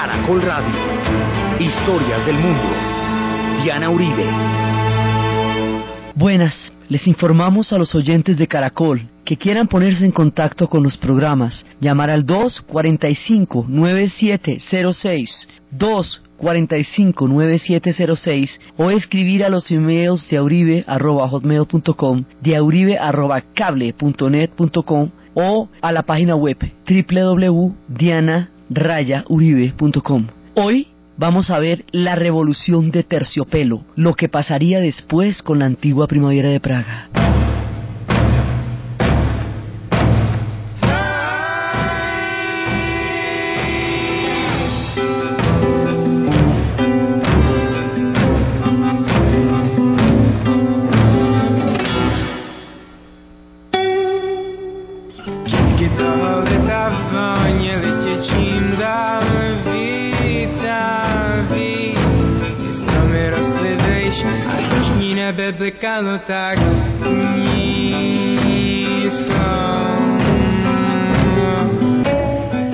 Caracol Radio. Historias del mundo. Diana Uribe. Buenas, les informamos a los oyentes de Caracol que quieran ponerse en contacto con los programas, llamar al 245-9706, 245-9706 o escribir a los emails de auribe.hotmail.com, de auribe.cable.net.com o a la página web www.diana-uribe.com. Hoy vamos a ver la revolución de terciopelo, lo que pasaría después con la antigua primavera de Praga.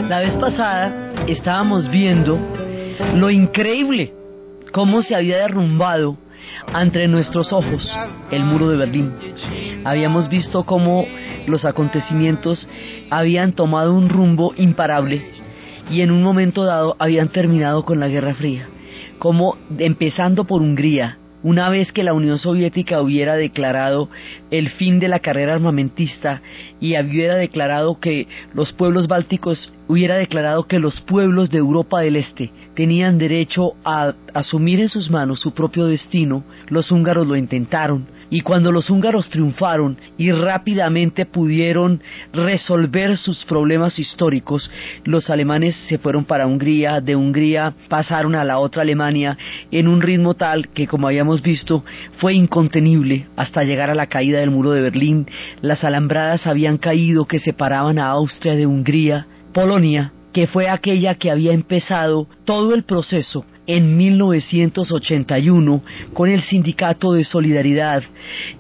La vez pasada estábamos viendo lo increíble, cómo se había derrumbado ante nuestros ojos el muro de Berlín. Habíamos visto cómo los acontecimientos habían tomado un rumbo imparable y en un momento dado habían terminado con la Guerra Fría. Como empezando por Hungría, una vez que la Unión Soviética hubiera declarado el fin de la carrera armamentista y hubiera declarado que los pueblos bálticos hubiera declarado que los pueblos de Europa del Este tenían derecho a asumir en sus manos su propio destino, los húngaros lo intentaron, y cuando los húngaros triunfaron y rápidamente pudieron resolver sus problemas históricos, los alemanes se fueron para Hungría, de Hungría pasaron a la otra Alemania en un ritmo tal que, como habíamos visto, fue incontenible hasta llegar a la caída del muro de Berlín. Las alambradas habían caído que separaban a Austria de Hungría, Polonia, que fue aquella que había empezado todo el proceso en 1981 con el Sindicato de Solidaridad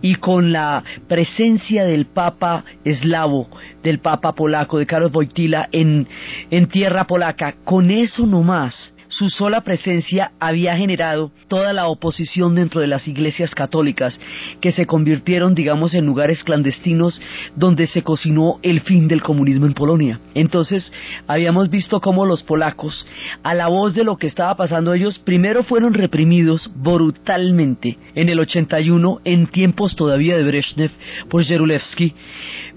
y con la presencia del Papa eslavo, del Papa polaco, de Karol Wojtyla en, en tierra polaca. Con eso no más su sola presencia había generado toda la oposición dentro de las iglesias católicas, que se convirtieron, digamos, en lugares clandestinos donde se cocinó el fin del comunismo en Polonia. Entonces, habíamos visto cómo los polacos, a la voz de lo que estaba pasando ellos, primero fueron reprimidos brutalmente en el 81, en tiempos todavía de Brezhnev, por Jerulewski,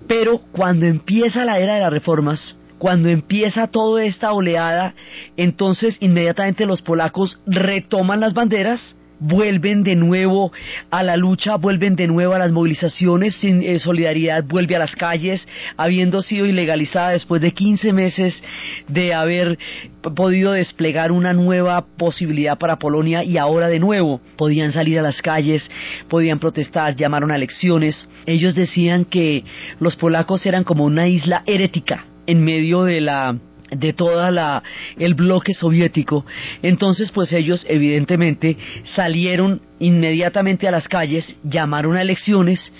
pero cuando empieza la era de las reformas, cuando empieza toda esta oleada, entonces inmediatamente los polacos retoman las banderas, vuelven de nuevo a la lucha, vuelven de nuevo a las movilizaciones, sin eh, solidaridad vuelve a las calles, habiendo sido ilegalizada después de 15 meses de haber podido desplegar una nueva posibilidad para Polonia y ahora de nuevo podían salir a las calles, podían protestar, llamaron a elecciones. Ellos decían que los polacos eran como una isla herética en medio de la de toda la el bloque soviético. Entonces pues ellos evidentemente salieron inmediatamente a las calles llamaron a elecciones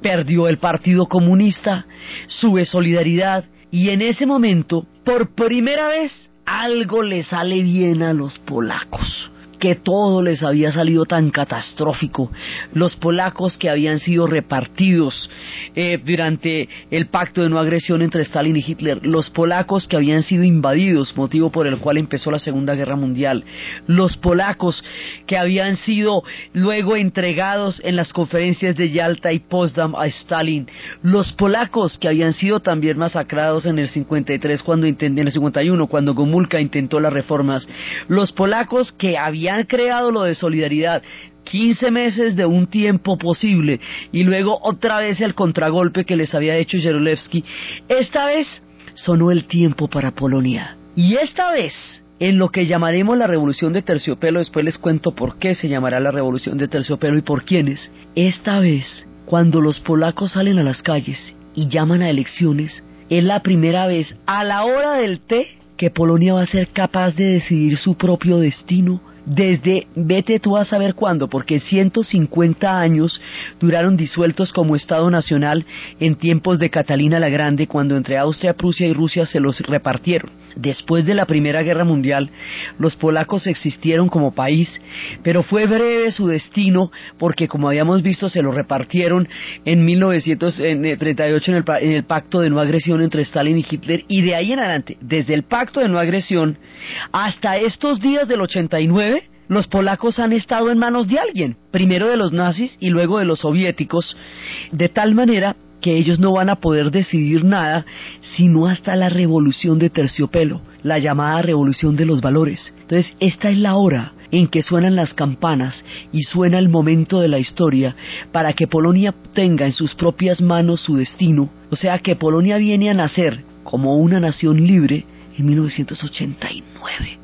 perdió el Partido Comunista sube solidaridad y en ese momento por primera vez algo le sale bien a los polacos que todo les había salido tan catastrófico, los polacos que habían sido repartidos eh, durante el pacto de no agresión entre Stalin y Hitler, los polacos que habían sido invadidos, motivo por el cual empezó la Segunda Guerra Mundial, los polacos que habían sido luego entregados en las conferencias de Yalta y Potsdam a Stalin, los polacos que habían sido también masacrados en el 53 cuando en el 51 cuando Gomulka intentó las reformas, los polacos que habían han creado lo de solidaridad, 15 meses de un tiempo posible y luego otra vez el contragolpe que les había hecho Jerolewski, esta vez sonó el tiempo para Polonia. Y esta vez, en lo que llamaremos la revolución de terciopelo, después les cuento por qué se llamará la revolución de terciopelo y por quiénes, esta vez, cuando los polacos salen a las calles y llaman a elecciones, es la primera vez a la hora del té que Polonia va a ser capaz de decidir su propio destino desde, vete tú a saber cuándo, porque 150 años duraron disueltos como Estado Nacional en tiempos de Catalina la Grande, cuando entre Austria, Prusia y Rusia se los repartieron. Después de la Primera Guerra Mundial, los polacos existieron como país, pero fue breve su destino porque, como habíamos visto, se lo repartieron en 1938 en el, en el pacto de no agresión entre Stalin y Hitler, y de ahí en adelante, desde el pacto de no agresión hasta estos días del 89, los polacos han estado en manos de alguien, primero de los nazis y luego de los soviéticos, de tal manera que ellos no van a poder decidir nada sino hasta la revolución de terciopelo, la llamada revolución de los valores. Entonces, esta es la hora en que suenan las campanas y suena el momento de la historia para que Polonia tenga en sus propias manos su destino, o sea que Polonia viene a nacer como una nación libre en 1989.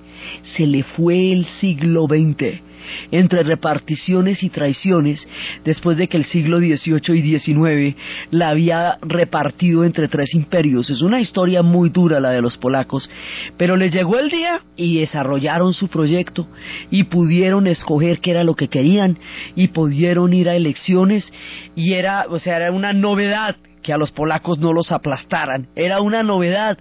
Se le fue el siglo XX entre reparticiones y traiciones después de que el siglo XVIII y XIX la había repartido entre tres imperios. Es una historia muy dura la de los polacos, pero les llegó el día y desarrollaron su proyecto y pudieron escoger qué era lo que querían y pudieron ir a elecciones y era, o sea, era una novedad que a los polacos no los aplastaran. Era una novedad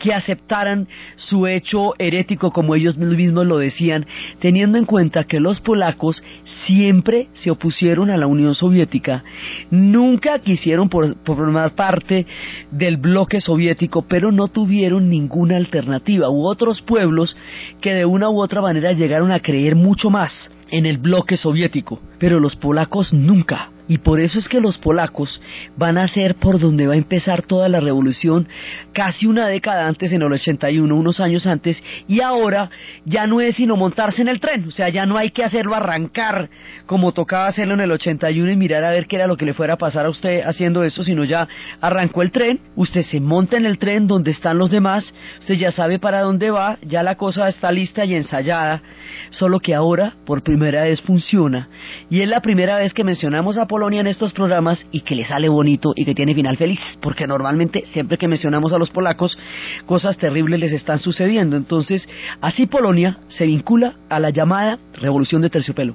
que aceptaran su hecho herético como ellos mismos lo decían, teniendo en cuenta que los polacos siempre se opusieron a la Unión Soviética, nunca quisieron formar parte del bloque soviético, pero no tuvieron ninguna alternativa. Hubo otros pueblos que de una u otra manera llegaron a creer mucho más en el bloque soviético, pero los polacos nunca. Y por eso es que los polacos van a ser por donde va a empezar toda la revolución casi una década antes, en el 81, unos años antes, y ahora ya no es sino montarse en el tren, o sea, ya no hay que hacerlo arrancar como tocaba hacerlo en el 81 y mirar a ver qué era lo que le fuera a pasar a usted haciendo eso, sino ya arrancó el tren, usted se monta en el tren donde están los demás, usted ya sabe para dónde va, ya la cosa está lista y ensayada, solo que ahora por primera vez funciona, y es la primera vez que mencionamos a Polonia en estos programas y que le sale bonito y que tiene final feliz, porque normalmente siempre que mencionamos a los polacos, cosas terribles les están sucediendo. Entonces, así Polonia se vincula a la llamada Revolución de Terciopelo.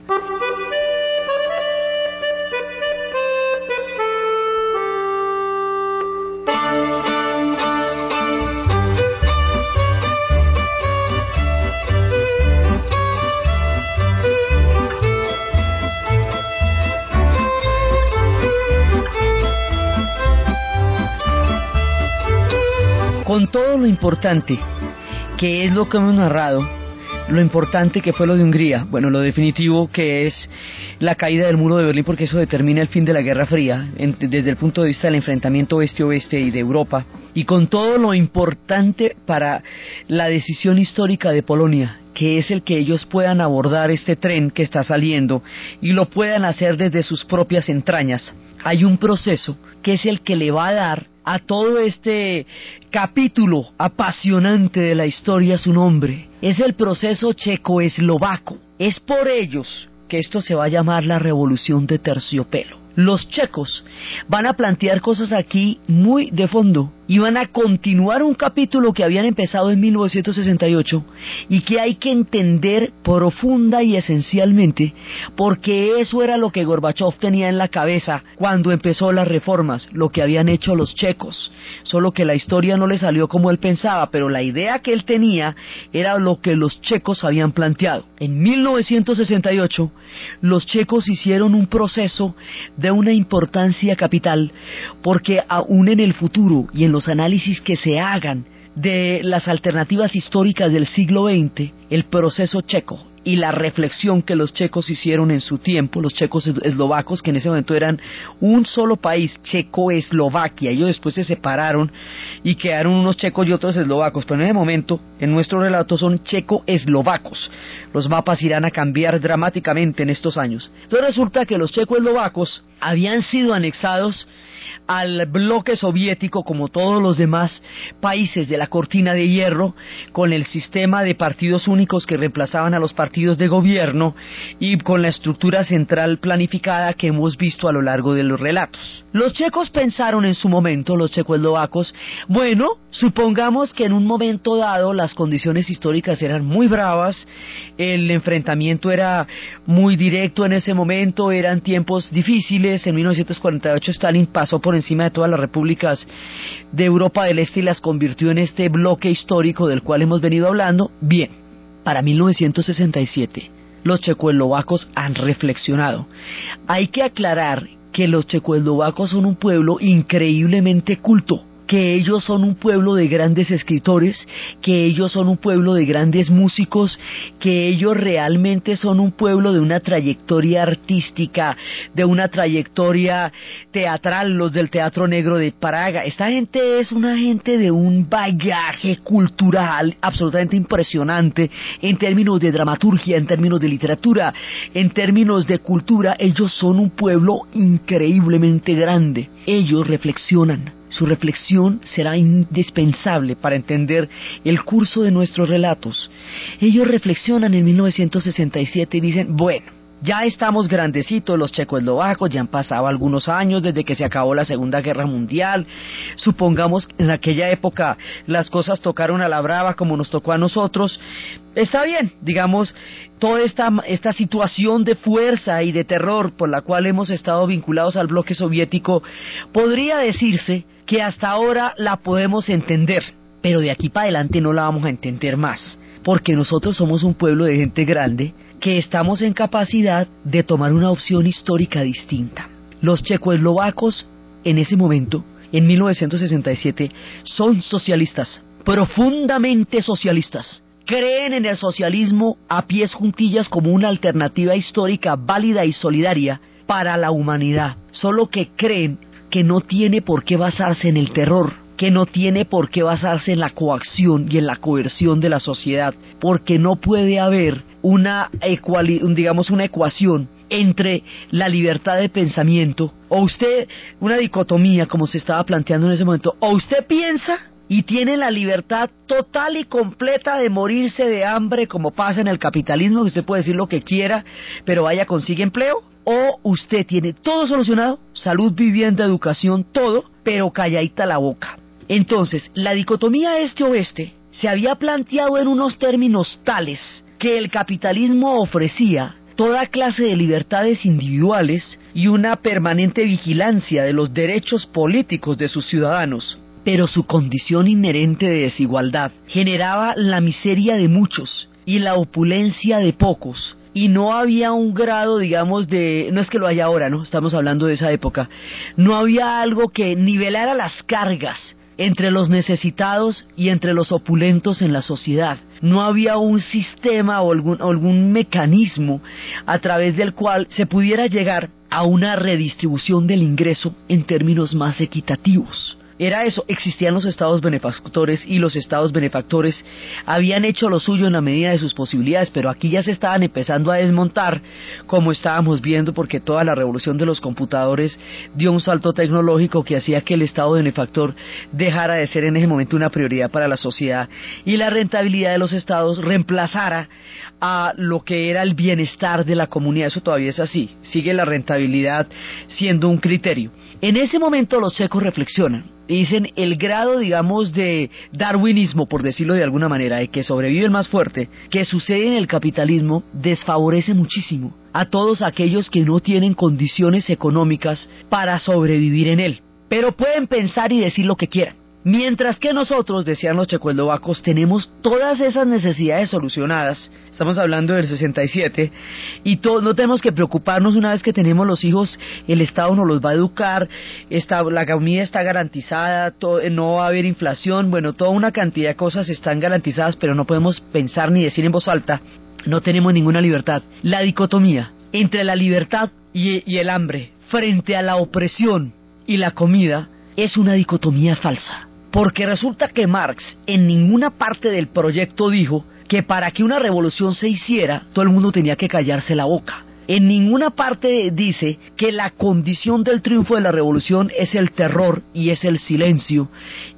Con todo lo importante que es lo que hemos narrado, lo importante que fue lo de Hungría, bueno, lo definitivo que es la caída del muro de Berlín, porque eso determina el fin de la Guerra Fría, desde el punto de vista del enfrentamiento oeste-oeste y de Europa, y con todo lo importante para la decisión histórica de Polonia, que es el que ellos puedan abordar este tren que está saliendo y lo puedan hacer desde sus propias entrañas. Hay un proceso que es el que le va a dar a todo este capítulo apasionante de la historia su nombre. Es el proceso checo-eslovaco. Es por ellos que esto se va a llamar la revolución de terciopelo. Los checos van a plantear cosas aquí muy de fondo iban a continuar un capítulo que habían empezado en 1968 y que hay que entender profunda y esencialmente porque eso era lo que Gorbachev tenía en la cabeza cuando empezó las reformas, lo que habían hecho los checos, solo que la historia no le salió como él pensaba, pero la idea que él tenía era lo que los checos habían planteado. En 1968 los checos hicieron un proceso de una importancia capital porque aún en el futuro y en los análisis que se hagan de las alternativas históricas del siglo XX, el proceso checo y la reflexión que los checos hicieron en su tiempo, los checos eslovacos, que en ese momento eran un solo país, Checo-Eslovaquia, ellos después se separaron y quedaron unos checos y otros eslovacos, pero en ese momento, en nuestro relato, son checo-eslovacos. Los mapas irán a cambiar dramáticamente en estos años. Entonces resulta que los checo-eslovacos habían sido anexados al bloque soviético como todos los demás países de la cortina de hierro con el sistema de partidos únicos que reemplazaban a los partidos de gobierno y con la estructura central planificada que hemos visto a lo largo de los relatos. Los checos pensaron en su momento, los checoslovacos, bueno, supongamos que en un momento dado las condiciones históricas eran muy bravas, el enfrentamiento era muy directo en ese momento, eran tiempos difíciles, en 1948 Stalin pasó por encima de todas las repúblicas de Europa del Este y las convirtió en este bloque histórico del cual hemos venido hablando, bien, para 1967 los checoslovacos han reflexionado. Hay que aclarar que los checoslovacos son un pueblo increíblemente culto que ellos son un pueblo de grandes escritores, que ellos son un pueblo de grandes músicos, que ellos realmente son un pueblo de una trayectoria artística, de una trayectoria teatral, los del Teatro Negro de Praga. Esta gente es una gente de un bagaje cultural absolutamente impresionante en términos de dramaturgia, en términos de literatura, en términos de cultura. Ellos son un pueblo increíblemente grande. Ellos reflexionan su reflexión será indispensable para entender el curso de nuestros relatos. Ellos reflexionan en 1967 y dicen, bueno, ya estamos grandecitos los checoslovacos, ya han pasado algunos años desde que se acabó la Segunda Guerra Mundial. Supongamos en aquella época las cosas tocaron a la brava como nos tocó a nosotros. Está bien, digamos, toda esta, esta situación de fuerza y de terror por la cual hemos estado vinculados al bloque soviético, podría decirse que hasta ahora la podemos entender, pero de aquí para adelante no la vamos a entender más, porque nosotros somos un pueblo de gente grande que estamos en capacidad de tomar una opción histórica distinta. Los checoslovacos en ese momento, en 1967, son socialistas, profundamente socialistas. Creen en el socialismo a pies juntillas como una alternativa histórica válida y solidaria para la humanidad, solo que creen que no tiene por qué basarse en el terror, que no tiene por qué basarse en la coacción y en la coerción de la sociedad, porque no puede haber una digamos una ecuación entre la libertad de pensamiento o usted una dicotomía como se estaba planteando en ese momento, o usted piensa y tiene la libertad total y completa de morirse de hambre como pasa en el capitalismo, que usted puede decir lo que quiera, pero vaya consigue empleo, o usted tiene todo solucionado, salud, vivienda, educación, todo, pero calladita la boca. Entonces, la dicotomía este-oeste se había planteado en unos términos tales que el capitalismo ofrecía toda clase de libertades individuales y una permanente vigilancia de los derechos políticos de sus ciudadanos, pero su condición inherente de desigualdad generaba la miseria de muchos y la opulencia de pocos, y no había un grado, digamos, de, no es que lo haya ahora, ¿no? Estamos hablando de esa época, no había algo que nivelara las cargas entre los necesitados y entre los opulentos en la sociedad. No había un sistema o algún, algún mecanismo a través del cual se pudiera llegar a una redistribución del ingreso en términos más equitativos. Era eso, existían los estados benefactores y los estados benefactores habían hecho lo suyo en la medida de sus posibilidades, pero aquí ya se estaban empezando a desmontar, como estábamos viendo, porque toda la revolución de los computadores dio un salto tecnológico que hacía que el estado benefactor dejara de ser en ese momento una prioridad para la sociedad y la rentabilidad de los estados reemplazara a lo que era el bienestar de la comunidad. Eso todavía es así, sigue la rentabilidad siendo un criterio. En ese momento los checos reflexionan dicen el grado, digamos, de darwinismo, por decirlo de alguna manera, de que sobrevive el más fuerte, que sucede en el capitalismo, desfavorece muchísimo a todos aquellos que no tienen condiciones económicas para sobrevivir en él. Pero pueden pensar y decir lo que quieran. Mientras que nosotros, decían los checoslovacos, tenemos todas esas necesidades solucionadas, estamos hablando del 67, y no tenemos que preocuparnos una vez que tenemos los hijos, el Estado nos los va a educar, la comida está garantizada, no va a haber inflación, bueno, toda una cantidad de cosas están garantizadas, pero no podemos pensar ni decir en voz alta, no tenemos ninguna libertad. La dicotomía entre la libertad y el hambre frente a la opresión y la comida es una dicotomía falsa. Porque resulta que Marx en ninguna parte del proyecto dijo que para que una revolución se hiciera, todo el mundo tenía que callarse la boca. En ninguna parte dice que la condición del triunfo de la revolución es el terror y es el silencio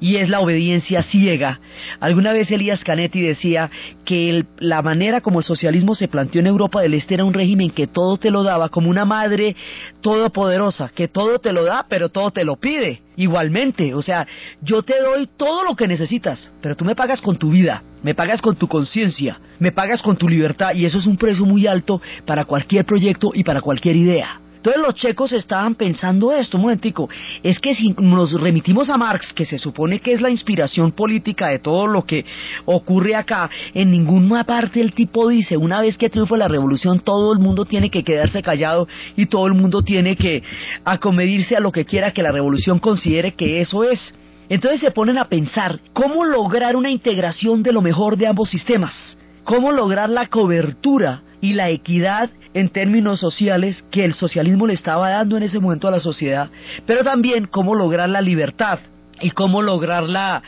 y es la obediencia ciega. Alguna vez Elías Canetti decía que la manera como el socialismo se planteó en Europa del Este era un régimen que todo te lo daba como una madre todopoderosa, que todo te lo da pero todo te lo pide. Igualmente, o sea, yo te doy todo lo que necesitas, pero tú me pagas con tu vida, me pagas con tu conciencia, me pagas con tu libertad y eso es un precio muy alto para cualquier proyecto y para cualquier idea. Entonces los checos estaban pensando esto, un momentico, es que si nos remitimos a Marx, que se supone que es la inspiración política de todo lo que ocurre acá, en ninguna parte el tipo dice, una vez que triunfa la revolución, todo el mundo tiene que quedarse callado y todo el mundo tiene que acomedirse a lo que quiera que la revolución considere que eso es. Entonces se ponen a pensar cómo lograr una integración de lo mejor de ambos sistemas, cómo lograr la cobertura y la equidad en términos sociales que el socialismo le estaba dando en ese momento a la sociedad, pero también cómo lograr la libertad y cómo lograr la,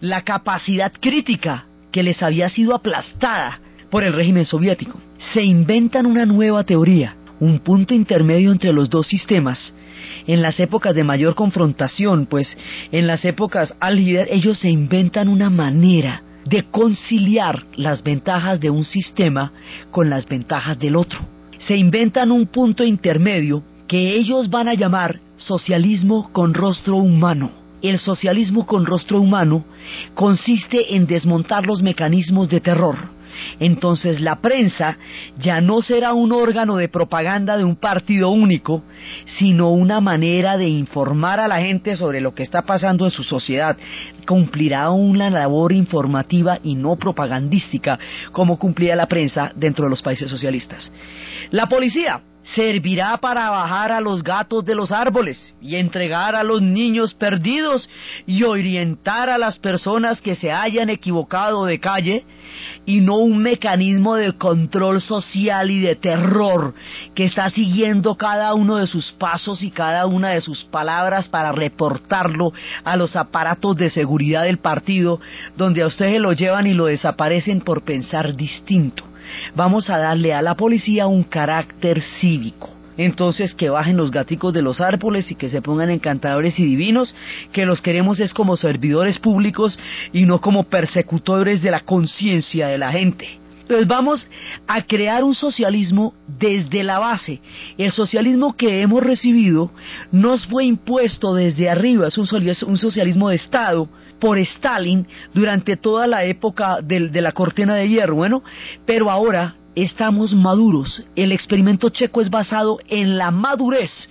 la capacidad crítica que les había sido aplastada por el régimen soviético. Se inventan una nueva teoría, un punto intermedio entre los dos sistemas. En las épocas de mayor confrontación, pues en las épocas álgidas, ellos se inventan una manera de conciliar las ventajas de un sistema con las ventajas del otro se inventan un punto intermedio que ellos van a llamar socialismo con rostro humano. El socialismo con rostro humano consiste en desmontar los mecanismos de terror, entonces la prensa ya no será un órgano de propaganda de un partido único, sino una manera de informar a la gente sobre lo que está pasando en su sociedad. Cumplirá una labor informativa y no propagandística como cumplía la prensa dentro de los países socialistas. La policía servirá para bajar a los gatos de los árboles y entregar a los niños perdidos y orientar a las personas que se hayan equivocado de calle y no un mecanismo de control social y de terror que está siguiendo cada uno de sus pasos y cada una de sus palabras para reportarlo a los aparatos de seguridad del partido donde a ustedes lo llevan y lo desaparecen por pensar distinto. Vamos a darle a la policía un carácter cívico. Entonces que bajen los gáticos de los árboles y que se pongan encantadores y divinos, que los queremos es como servidores públicos y no como persecutores de la conciencia de la gente. Entonces vamos a crear un socialismo desde la base. El socialismo que hemos recibido nos fue impuesto desde arriba, es un socialismo de Estado, por Stalin durante toda la época de, la cortina de hierro, bueno, pero ahora estamos maduros. El experimento checo es basado en la madurez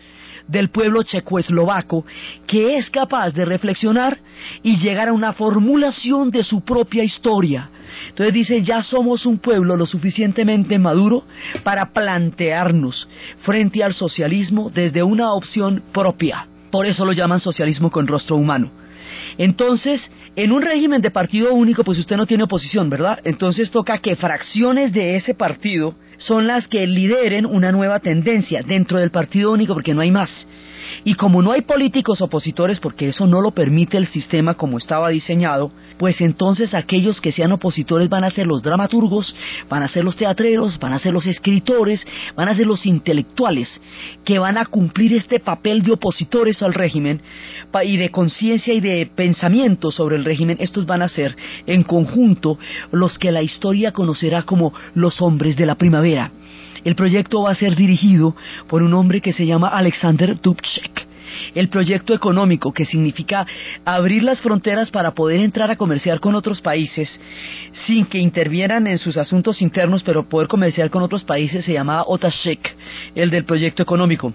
del pueblo checoeslovaco que es capaz de reflexionar y llegar a una formulación de su propia historia. Entonces dice, ya somos un pueblo lo suficientemente maduro para plantearnos frente al socialismo desde una opción propia. Por eso lo llaman socialismo con rostro humano. Entonces, en un régimen de partido único, pues usted no tiene oposición, ¿verdad? Entonces toca que fracciones de ese partido son las que lideren una nueva tendencia dentro del partido único, porque no hay más. Y como no hay políticos opositores, porque eso no lo permite el sistema como estaba diseñado, pues entonces aquellos que sean opositores van a ser los dramaturgos, van a ser los teatreros, van a ser los escritores, van a ser los intelectuales, que van a cumplir este papel de opositores al régimen y de conciencia y de pensamiento sobre el régimen. Estos van a ser en conjunto los que la historia conocerá como los hombres de la primavera. El proyecto va a ser dirigido por un hombre que se llama Alexander Dubček. El proyecto económico, que significa abrir las fronteras para poder entrar a comerciar con otros países sin que intervieran en sus asuntos internos, pero poder comerciar con otros países, se llamaba Otashek, el del proyecto económico.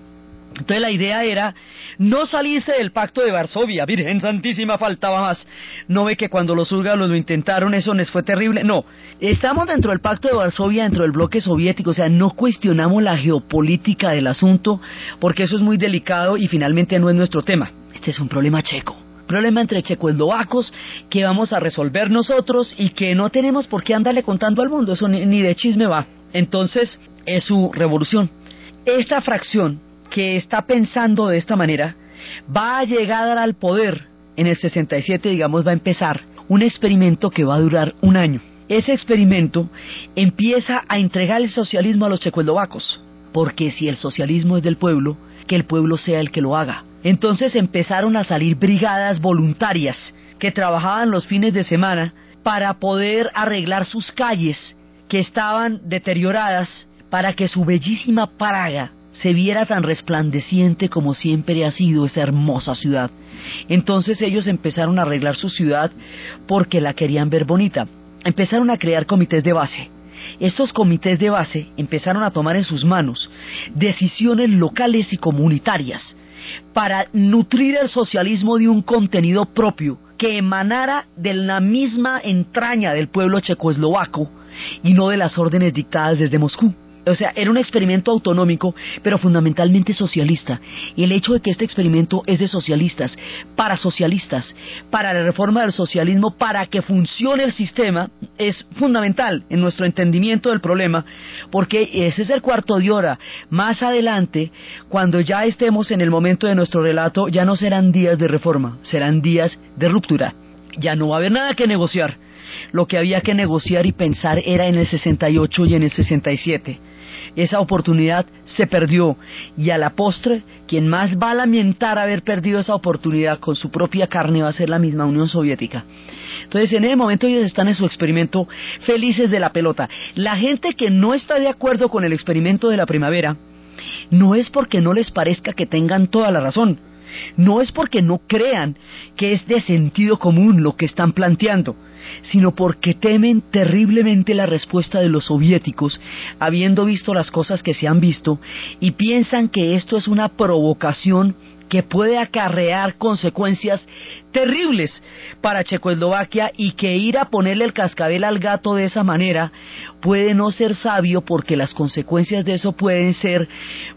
Entonces la idea era no salirse del pacto de Varsovia, Virgen Santísima, faltaba más. No ve que cuando los húngaros lo intentaron eso les fue terrible. No, estamos dentro del pacto de Varsovia, dentro del bloque soviético, o sea, no cuestionamos la geopolítica del asunto, porque eso es muy delicado y finalmente no es nuestro tema. Este es un problema checo. Problema entre checoslovacos que vamos a resolver nosotros y que no tenemos por qué andarle contando al mundo, eso ni de chisme va. Entonces, es su revolución. Esta fracción que está pensando de esta manera va a llegar al poder en el 67, digamos, va a empezar un experimento que va a durar un año. Ese experimento empieza a entregar el socialismo a los checoslovacos. porque si el socialismo es del pueblo, que el pueblo sea el que lo haga. Entonces empezaron a salir brigadas voluntarias que trabajaban los fines de semana para poder arreglar sus calles que estaban deterioradas para que su bellísima Praga se viera tan resplandeciente como siempre ha sido esa hermosa ciudad. Entonces ellos empezaron a arreglar su ciudad porque la querían ver bonita. Empezaron a crear comités de base. Estos comités de base empezaron a tomar en sus manos decisiones locales y comunitarias para nutrir el socialismo de un contenido propio que emanara de la misma entraña del pueblo checoslovaco y no de las órdenes dictadas desde Moscú. O sea, era un experimento autonómico, pero fundamentalmente socialista. Y el hecho de que este experimento es de socialistas, para socialistas, para la reforma del socialismo, para que funcione el sistema, es fundamental en nuestro entendimiento del problema, porque ese es el cuarto de hora. Más adelante, cuando ya estemos en el momento de nuestro relato, ya no serán días de reforma, serán días de ruptura. Ya no va a haber nada que negociar. Lo que había que negociar y pensar era en el 68 y en el 67 esa oportunidad se perdió y a la postre quien más va a lamentar haber perdido esa oportunidad con su propia carne va a ser la misma Unión Soviética. Entonces en ese momento ellos están en su experimento felices de la pelota. La gente que no está de acuerdo con el experimento de la primavera no es porque no les parezca que tengan toda la razón, no es porque no crean que es de sentido común lo que están planteando, sino porque temen terriblemente la respuesta de los soviéticos, habiendo visto las cosas que se han visto, y piensan que esto es una provocación que puede acarrear consecuencias terribles para Checoslovaquia y que ir a ponerle el cascabel al gato de esa manera puede no ser sabio porque las consecuencias de eso pueden ser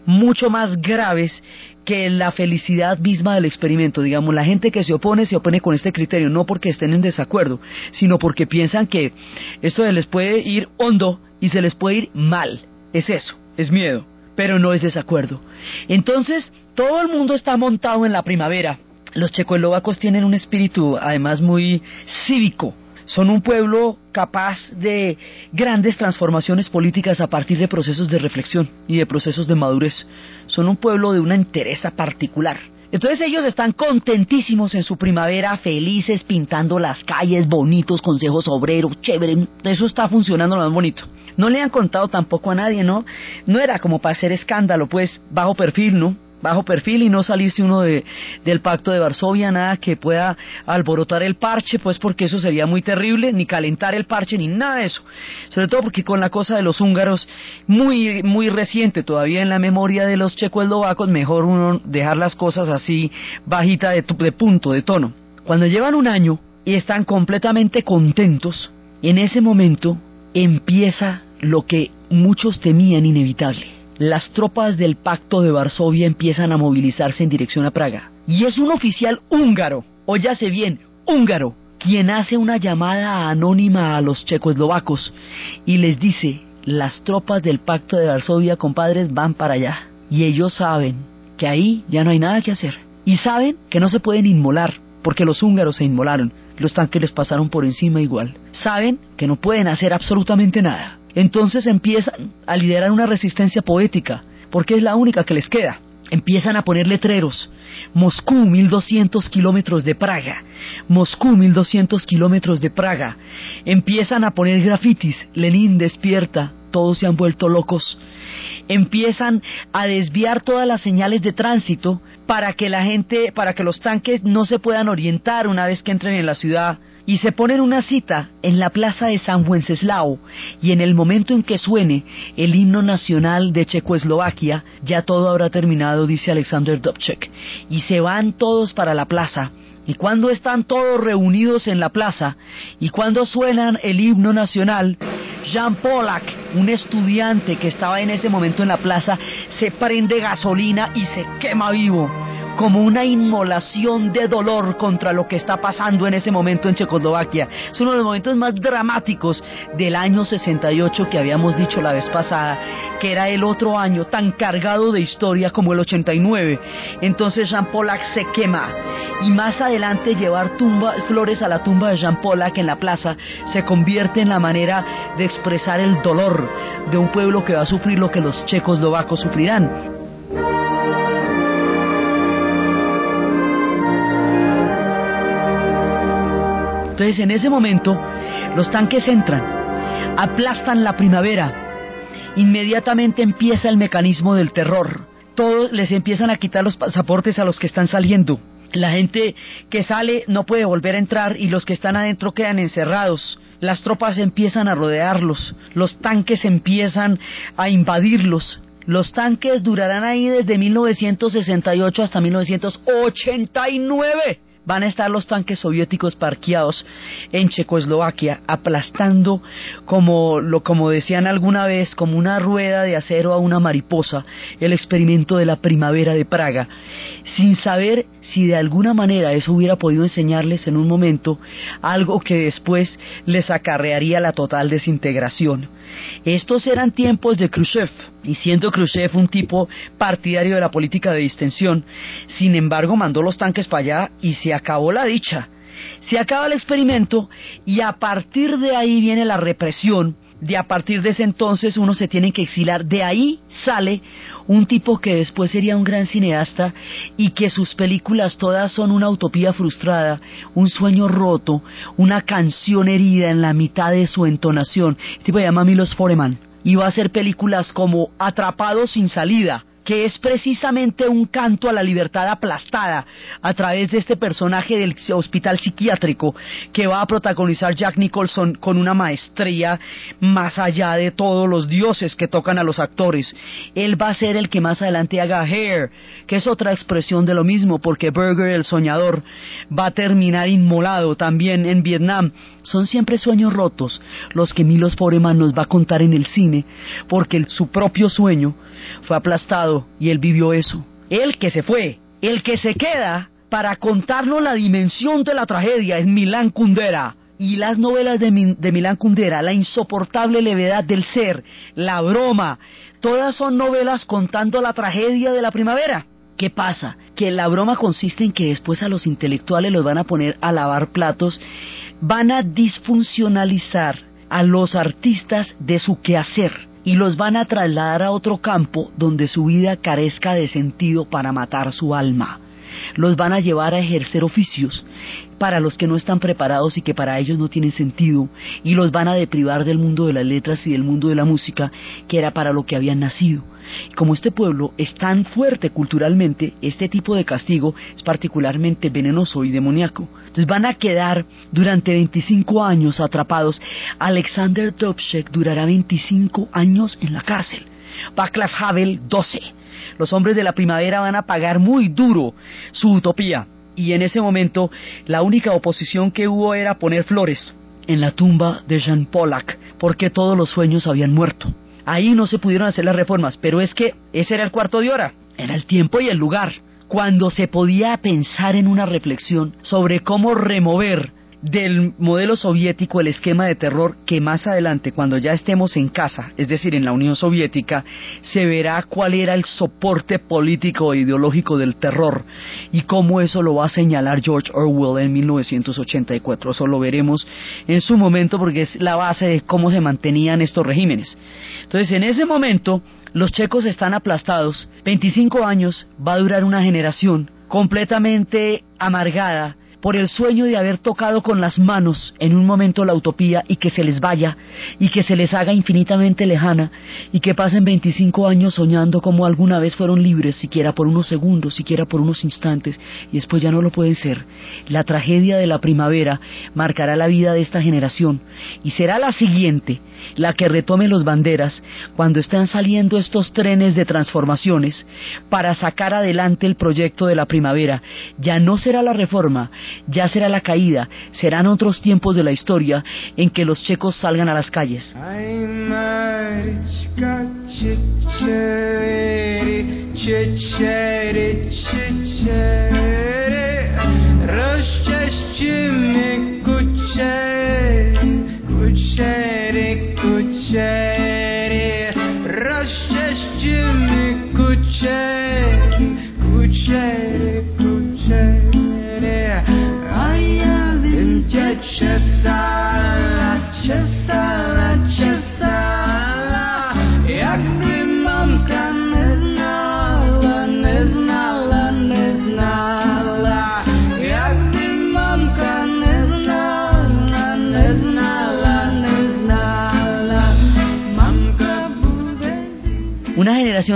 mucho más graves que la felicidad misma del experimento. Digamos, la gente que se opone se opone con este criterio, no porque estén en desacuerdo, sino porque piensan que esto se les puede ir hondo y se les puede ir mal. Es eso, es miedo, pero no es desacuerdo. Entonces, todo el mundo está montado en la primavera. Los checoslovacos tienen un espíritu además muy cívico, son un pueblo capaz de grandes transformaciones políticas a partir de procesos de reflexión y de procesos de madurez. Son un pueblo de una entereza particular. Entonces ellos están contentísimos en su primavera, felices, pintando las calles, bonitos, consejos obreros, chévere, eso está funcionando lo más bonito. No le han contado tampoco a nadie, ¿no? No era como para hacer escándalo, pues, bajo perfil, ¿no? Bajo perfil y no salirse uno de, del pacto de Varsovia, nada que pueda alborotar el parche, pues porque eso sería muy terrible, ni calentar el parche, ni nada de eso. Sobre todo porque con la cosa de los húngaros, muy, muy reciente todavía en la memoria de los checoslovacos, mejor uno dejar las cosas así bajita de, de punto, de tono. Cuando llevan un año y están completamente contentos, en ese momento empieza lo que muchos temían inevitable las tropas del Pacto de Varsovia empiezan a movilizarse en dirección a Praga. Y es un oficial húngaro, óyase bien, húngaro, quien hace una llamada anónima a los checoslovacos y les dice, las tropas del Pacto de Varsovia, compadres, van para allá. Y ellos saben que ahí ya no hay nada que hacer. Y saben que no se pueden inmolar, porque los húngaros se inmolaron, los tanques les pasaron por encima igual. Saben que no pueden hacer absolutamente nada. Entonces empiezan a liderar una resistencia poética, porque es la única que les queda. Empiezan a poner letreros. Moscú, 1200 kilómetros de Praga. Moscú, 1200 kilómetros de Praga. Empiezan a poner grafitis. Lenin despierta. Todos se han vuelto locos. Empiezan a desviar todas las señales de tránsito para que la gente, para que los tanques no se puedan orientar una vez que entren en la ciudad y se ponen una cita en la plaza de San Wenceslao y en el momento en que suene el himno nacional de Checoslovaquia, ya todo habrá terminado, dice Alexander Dobchek, y se van todos para la plaza. Y cuando están todos reunidos en la plaza y cuando suenan el himno nacional, Jean Pollack, un estudiante que estaba en ese momento en la plaza, se prende gasolina y se quema vivo como una inmolación de dolor contra lo que está pasando en ese momento en Checoslovaquia. Es uno de los momentos más dramáticos del año 68 que habíamos dicho la vez pasada, que era el otro año tan cargado de historia como el 89. Entonces Jean Pollack se quema y más adelante llevar tumba, flores a la tumba de Jean Pollack en la plaza se convierte en la manera de expresar el dolor de un pueblo que va a sufrir lo que los checoslovacos sufrirán. Entonces en ese momento los tanques entran, aplastan la primavera, inmediatamente empieza el mecanismo del terror. Todos les empiezan a quitar los pasaportes a los que están saliendo. La gente que sale no puede volver a entrar y los que están adentro quedan encerrados. Las tropas empiezan a rodearlos, los tanques empiezan a invadirlos. Los tanques durarán ahí desde 1968 hasta 1989 van a estar los tanques soviéticos parqueados en Checoslovaquia, aplastando como lo como decían alguna vez, como una rueda de acero a una mariposa, el experimento de la primavera de Praga, sin saber si de alguna manera eso hubiera podido enseñarles en un momento algo que después les acarrearía la total desintegración. Estos eran tiempos de Khrushchev, y siendo Khrushchev un tipo partidario de la política de distensión, sin embargo mandó los tanques para allá y se acabó la dicha. Se acaba el experimento y a partir de ahí viene la represión de a partir de ese entonces uno se tiene que exilar. De ahí sale un tipo que después sería un gran cineasta y que sus películas todas son una utopía frustrada, un sueño roto, una canción herida en la mitad de su entonación. Este tipo se llama Milos Foreman y va a hacer películas como Atrapado sin salida, que es precisamente un canto a la libertad aplastada a través de este personaje del hospital psiquiátrico que va a protagonizar Jack Nicholson con una maestría más allá de todos los dioses que tocan a los actores. Él va a ser el que más adelante haga Hair, que es otra expresión de lo mismo, porque Burger el soñador va a terminar inmolado también en Vietnam. Son siempre sueños rotos los que Milos Foreman nos va a contar en el cine, porque su propio sueño fue aplastado y él vivió eso. El que se fue, el que se queda para contarnos la dimensión de la tragedia es Milán Kundera. Y las novelas de, Milán Kundera, la insoportable levedad del ser, la broma, todas son novelas contando la tragedia de la primavera. ¿Qué pasa? Que la broma consiste en que después a los intelectuales los van a poner a lavar platos, van a disfuncionalizar a los artistas de su quehacer y los van a trasladar a otro campo donde su vida carezca de sentido para matar su alma. Los van a llevar a ejercer oficios para los que no están preparados y que para ellos no tienen sentido, y los van a deprivar del mundo de las letras y del mundo de la música, que era para lo que habían nacido. Como este pueblo es tan fuerte culturalmente, este tipo de castigo es particularmente venenoso y demoníaco. Entonces van a quedar durante 25 años atrapados. Alexander Dubček durará 25 años en la cárcel. Václav Havel 12. Los hombres de la primavera van a pagar muy duro su utopía. Y en ese momento la única oposición que hubo era poner flores en la tumba de Jean Pollack, porque todos los sueños habían muerto. Ahí no se pudieron hacer las reformas, pero es que ese era el cuarto de hora, era el tiempo y el lugar, cuando se podía pensar en una reflexión sobre cómo remover del modelo soviético el esquema de terror que más adelante, cuando ya estemos en casa, es decir, en la Unión Soviética, se verá cuál era el soporte político e ideológico del terror y cómo eso lo va a señalar George Orwell en 1984. Eso lo veremos en su momento porque es la base de cómo se mantenían estos regímenes. Entonces, en ese momento, los checos están aplastados, 25 años va a durar una generación completamente amargada por el sueño de haber tocado con las manos en un momento la utopía y que se les vaya y que se les haga infinitamente lejana y que pasen 25 años soñando como alguna vez fueron libres, siquiera por unos segundos, siquiera por unos instantes y después ya no lo pueden ser. La tragedia de la primavera marcará la vida de esta generación y será la siguiente la que retome los banderas cuando están saliendo estos trenes de transformaciones para sacar adelante el proyecto de la primavera. Ya no será la reforma, ya será la caída, serán otros tiempos de la historia en que los checos salgan a las calles.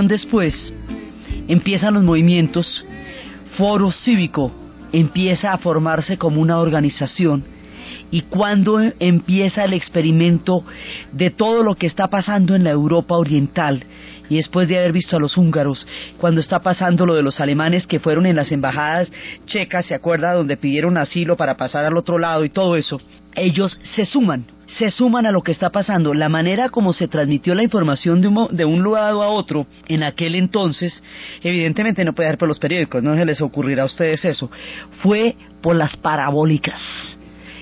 Después empiezan los movimientos, Foro Cívico empieza a formarse como una organización y cuando empieza el experimento de todo lo que está pasando en la Europa Oriental y después de haber visto a los húngaros, cuando está pasando lo de los alemanes que fueron en las embajadas checas, ¿se acuerda? Donde pidieron asilo para pasar al otro lado y todo eso, ellos se suman, se suman a lo que está pasando. La manera como se transmitió la información de un, de un lado a otro en aquel entonces, evidentemente no puede ser por los periódicos, no se les ocurrirá a ustedes eso, fue por las parabólicas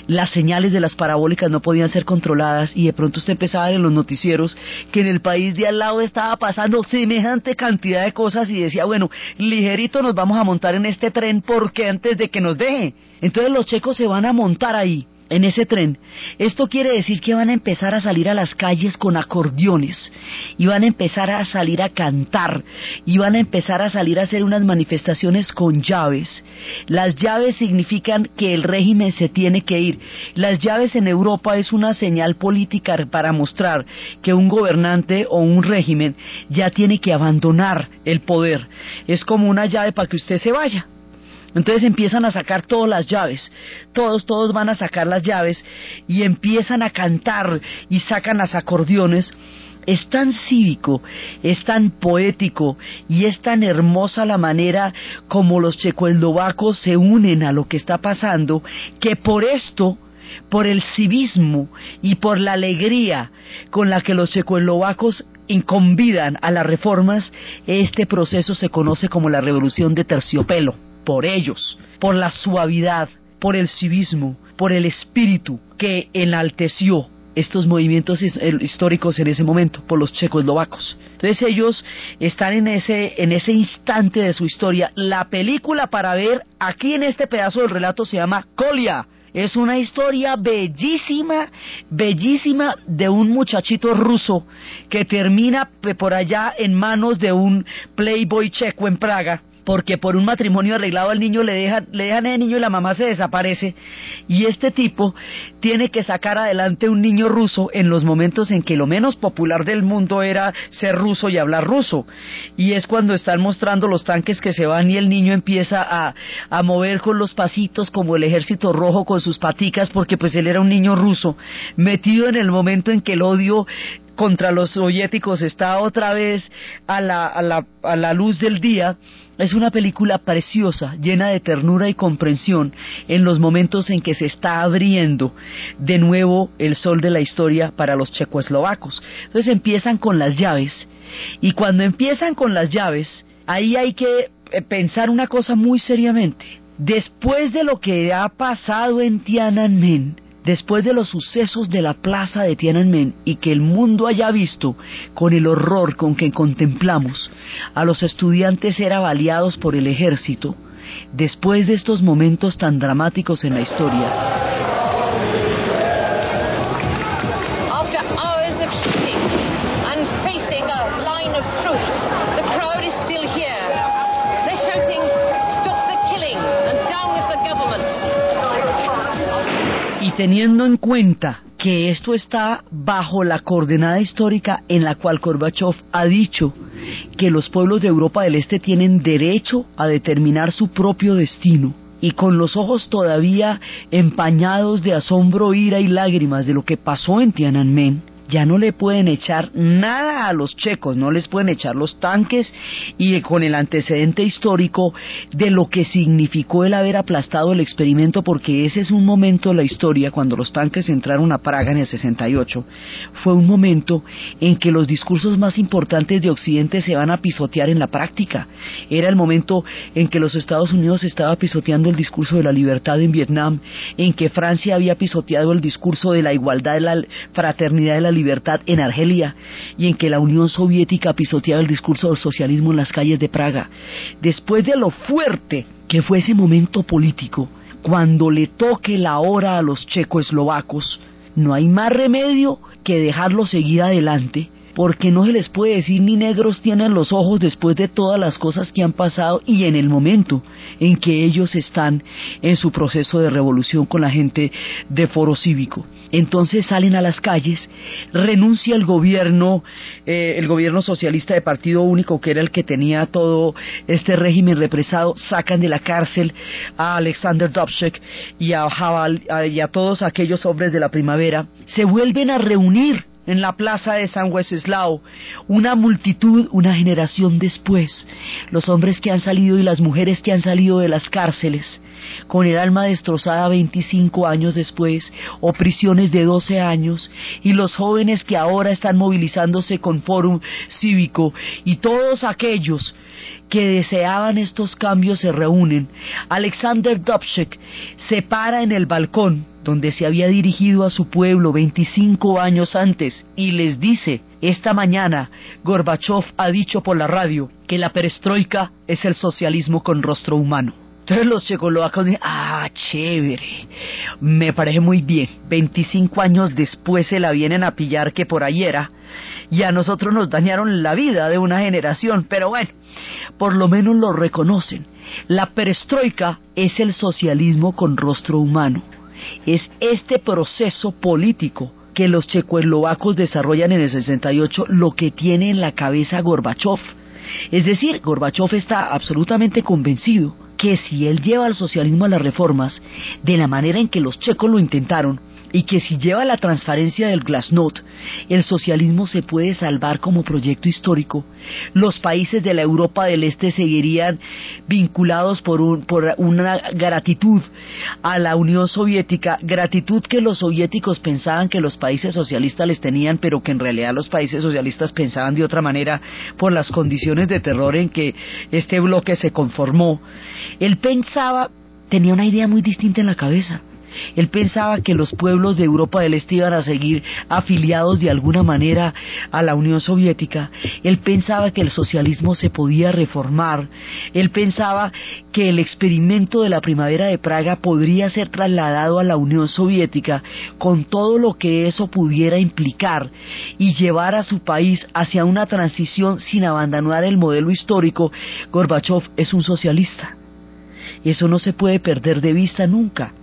las señales de las parabólicas no podían ser controladas y de pronto usted empezaba a ver en los noticieros que en el país de al lado estaba pasando semejante cantidad de cosas y decía, bueno, ligerito nos vamos a montar en este tren porque antes de que nos deje. Entonces los checos se van a montar ahí en ese tren. Esto quiere decir que van a empezar a salir a las calles con acordeones y van a empezar a salir a cantar y van a empezar a salir a hacer unas manifestaciones con llaves. Las llaves significan que el régimen se tiene que ir. Las llaves en Europa es una señal política para mostrar que un gobernante o un régimen ya tiene que abandonar el poder. Es como una llave para que usted se vaya. Entonces empiezan a sacar todas las llaves, todos, todos van a sacar las llaves y empiezan a cantar y sacan las acordeones. Es tan cívico, es tan poético y es tan hermosa la manera como los checoslovacos se unen a lo que está pasando que por esto por el civismo y por la alegría con la que los checoslovacos convidan a las reformas, este proceso se conoce como la revolución de terciopelo, por ellos, por la suavidad, por el civismo, por el espíritu que enalteció estos movimientos eh, históricos en ese momento por los checoslovacos. Entonces ellos están en ese en ese instante de su historia. La película para ver aquí en este pedazo del relato se llama Kolia. Es una historia bellísima, bellísima de un muchachito ruso que termina por allá en manos de un playboy checo en Praga porque por un matrimonio arreglado al niño le dejan, le dejan el niño y la mamá se desaparece. Y este tipo tiene que sacar adelante un niño ruso en los momentos en que lo menos popular del mundo era ser ruso y hablar ruso. Y es cuando están mostrando los tanques que se van y el niño empieza a, a mover con los pasitos como el ejército rojo con sus paticas porque pues él era un niño ruso metido en el momento en que el odio contra los soviéticos está otra vez a la, a la, a la luz del día, es una película preciosa, llena de ternura y comprensión en los momentos en que se está abriendo de nuevo el sol de la historia para los checoslovacos. Entonces empiezan con las llaves y cuando empiezan con las llaves, ahí hay que eh, pensar una cosa muy seriamente. Después de lo que ha pasado en Tiananmen, después de los sucesos de la plaza de Tiananmen y que el mundo haya visto con el horror con que contemplamos a los estudiantes ser avaliados por el ejército, después de estos momentos tan dramáticos en la historia, y teniendo en cuenta que esto está bajo la coordenada histórica en la cual Gorbachev ha dicho que los pueblos de Europa del Este tienen derecho a determinar su propio destino, y con los ojos todavía empañados de asombro, ira y lágrimas de lo que pasó en Tiananmen, ya no le pueden echar nada a los checos, no les pueden echar los tanques y con el antecedente histórico de lo que significó el haber aplastado el experimento, porque ese es un momento de la historia, cuando los tanques entraron a Praga en el 68, fue un momento en que los discursos más importantes de Occidente se van a pisotear en la práctica. Era el momento en que los Estados Unidos estaba pisoteando el discurso de la libertad en Vietnam, en que Francia había pisoteado el discurso de la igualdad, de la fraternidad y la libertad en Argelia, y en que la Unión Soviética pisoteaba el discurso del socialismo en las calles de Praga. Después de lo fuerte que fue ese momento político, cuando le toque la hora a los checoslovacos, no hay más remedio que dejarlo seguir adelante porque no se les puede decir ni negros tienen los ojos después de todas las cosas que han pasado y en el momento en que ellos están en su proceso de revolución con la gente de foro cívico. Entonces salen a las calles, renuncia el gobierno, eh, el gobierno socialista de Partido Único, que era el que tenía todo este régimen represado, sacan de la cárcel a Alexander Dobchek y a, y a todos aquellos hombres de la primavera, se vuelven a reunir en la plaza de San Wenceslao, una multitud, una generación después, los hombres que han salido y las mujeres que han salido de las cárceles, con el alma destrozada 25 años después, o prisiones de 12 años, y los jóvenes que ahora están movilizándose con Fórum Cívico, y todos aquellos que deseaban estos cambios se reúnen. Alexander Dobchek se para en el balcón donde se había dirigido a su pueblo 25 años antes y les dice, esta mañana Gorbachev ha dicho por la radio que la perestroika es el socialismo con rostro humano. Entonces los checoslovacos dicen, ah, chévere, me parece muy bien. 25 años después se la vienen a pillar que por ahí era, y a nosotros nos dañaron la vida de una generación, pero bueno, por lo menos lo reconocen. La perestroika es el socialismo con rostro humano. Es este proceso político que los checoslovacos desarrollan en el 68 lo que tiene en la cabeza Gorbachev. Es decir, Gorbachev está absolutamente convencido que si él lleva al socialismo a las reformas de la manera en que los checos lo intentaron, y que si lleva la transparencia del Glasnost, el socialismo se puede salvar como proyecto histórico, los países de la Europa del Este seguirían vinculados por, un, por una gratitud a la Unión Soviética, gratitud que los soviéticos pensaban que los países socialistas les tenían, pero que en realidad los países socialistas pensaban de otra manera por las condiciones de terror en que este bloque se conformó. Él pensaba, tenía una idea muy distinta en la cabeza él pensaba que los pueblos de Europa del Este iban a seguir afiliados de alguna manera a la Unión Soviética. Él pensaba que el socialismo se podía reformar. Él pensaba que el experimento de la primavera de Praga podría ser trasladado a la Unión Soviética con todo lo que eso pudiera implicar y llevar a su país hacia una transición sin abandonar el modelo histórico. Gorbachev es un socialista. Y eso no se puede perder de vista nunca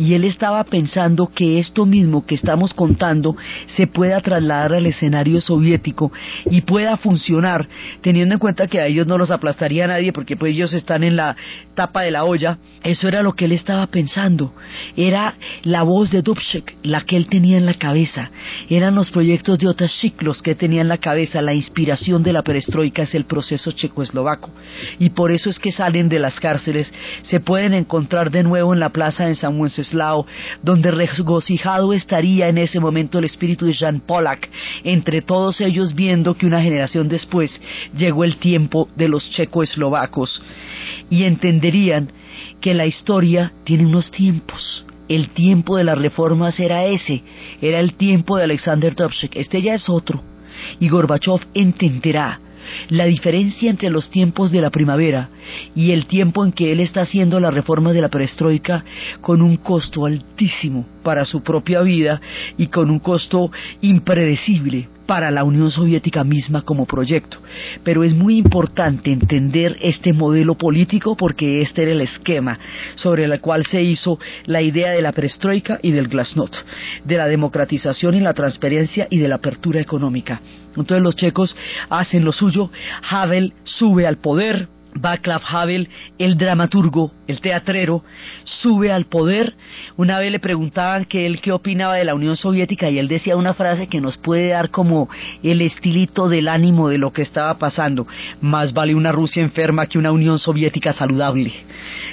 y él estaba pensando que esto mismo que estamos contando se pueda trasladar al escenario soviético y pueda funcionar, teniendo en cuenta que a ellos no los aplastaría nadie porque pues ellos están en la tapa de la olla. Eso era lo que él estaba pensando. Era la voz de Dubček, la que él tenía en la cabeza. Eran los proyectos de Otashik los que tenía en la cabeza. La inspiración de la perestroika es el proceso checoslovaco. Y por eso es que salen de las cárceles, se pueden encontrar de nuevo en la plaza de San Wenceslao, donde regocijado estaría en ese momento el espíritu de Jean Pollack, entre todos ellos viendo que una generación después llegó el tiempo de los checoslovacos y entenderían que la historia tiene unos tiempos. El tiempo de las reformas era ese, era el tiempo de Alexander Dubček, este ya es otro. Y Gorbachev entenderá la diferencia entre los tiempos de la primavera y el tiempo en que él está haciendo la reforma de la perestroika con un costo altísimo para su propia vida y con un costo impredecible para la Unión Soviética misma como proyecto. Pero es muy importante entender este modelo político porque este era el esquema sobre el cual se hizo la idea de la perestroika y del glasnost, de la democratización y la transparencia y de la apertura económica. Entonces los checos hacen lo suyo, Havel sube al poder, Václav Havel, el dramaturgo, el teatrero, sube al poder. Una vez le preguntaban que él qué opinaba de la Unión Soviética y él decía una frase que nos puede dar como el estilito del ánimo de lo que estaba pasando. Más vale una Rusia enferma que una Unión Soviética saludable.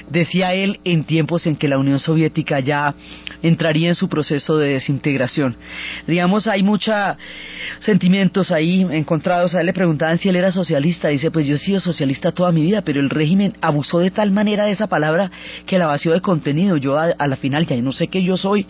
Decía él en tiempos en que la Unión Soviética ya entraría en su proceso de desintegración. Digamos, hay muchos sentimientos ahí encontrados. A él le preguntaban si él era socialista. Dice, pues yo he sido socialista toda mi vida, pero el régimen abusó de tal manera de esa palabra que la vació de contenido. Yo a, a la final ya no sé qué yo soy.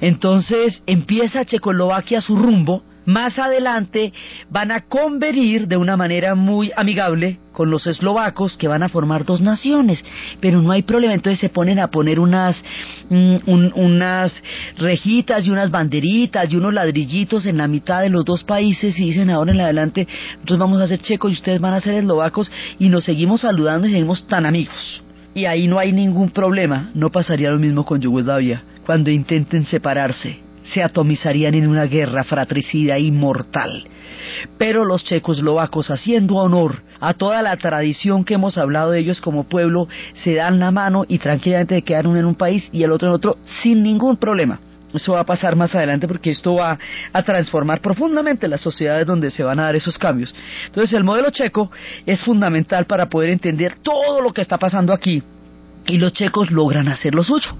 Entonces empieza Checoslovaquia su rumbo más adelante van a convenir de una manera muy amigable con los eslovacos que van a formar dos naciones, pero no hay problema, entonces se ponen a poner unas mm, un, unas rejitas y unas banderitas y unos ladrillitos en la mitad de los dos países y dicen ahora en adelante nosotros vamos a ser checos y ustedes van a ser eslovacos y nos seguimos saludando y seguimos tan amigos. Y ahí no hay ningún problema, no pasaría lo mismo con Yugoslavia cuando intenten separarse se atomizarían en una guerra fratricida y mortal. Pero los checoslovacos, haciendo honor a toda la tradición que hemos hablado de ellos como pueblo, se dan la mano y tranquilamente quedan uno en un país y el otro en otro sin ningún problema. Eso va a pasar más adelante porque esto va a transformar profundamente las sociedades donde se van a dar esos cambios. Entonces el modelo checo es fundamental para poder entender todo lo que está pasando aquí y los checos logran hacer lo suyo.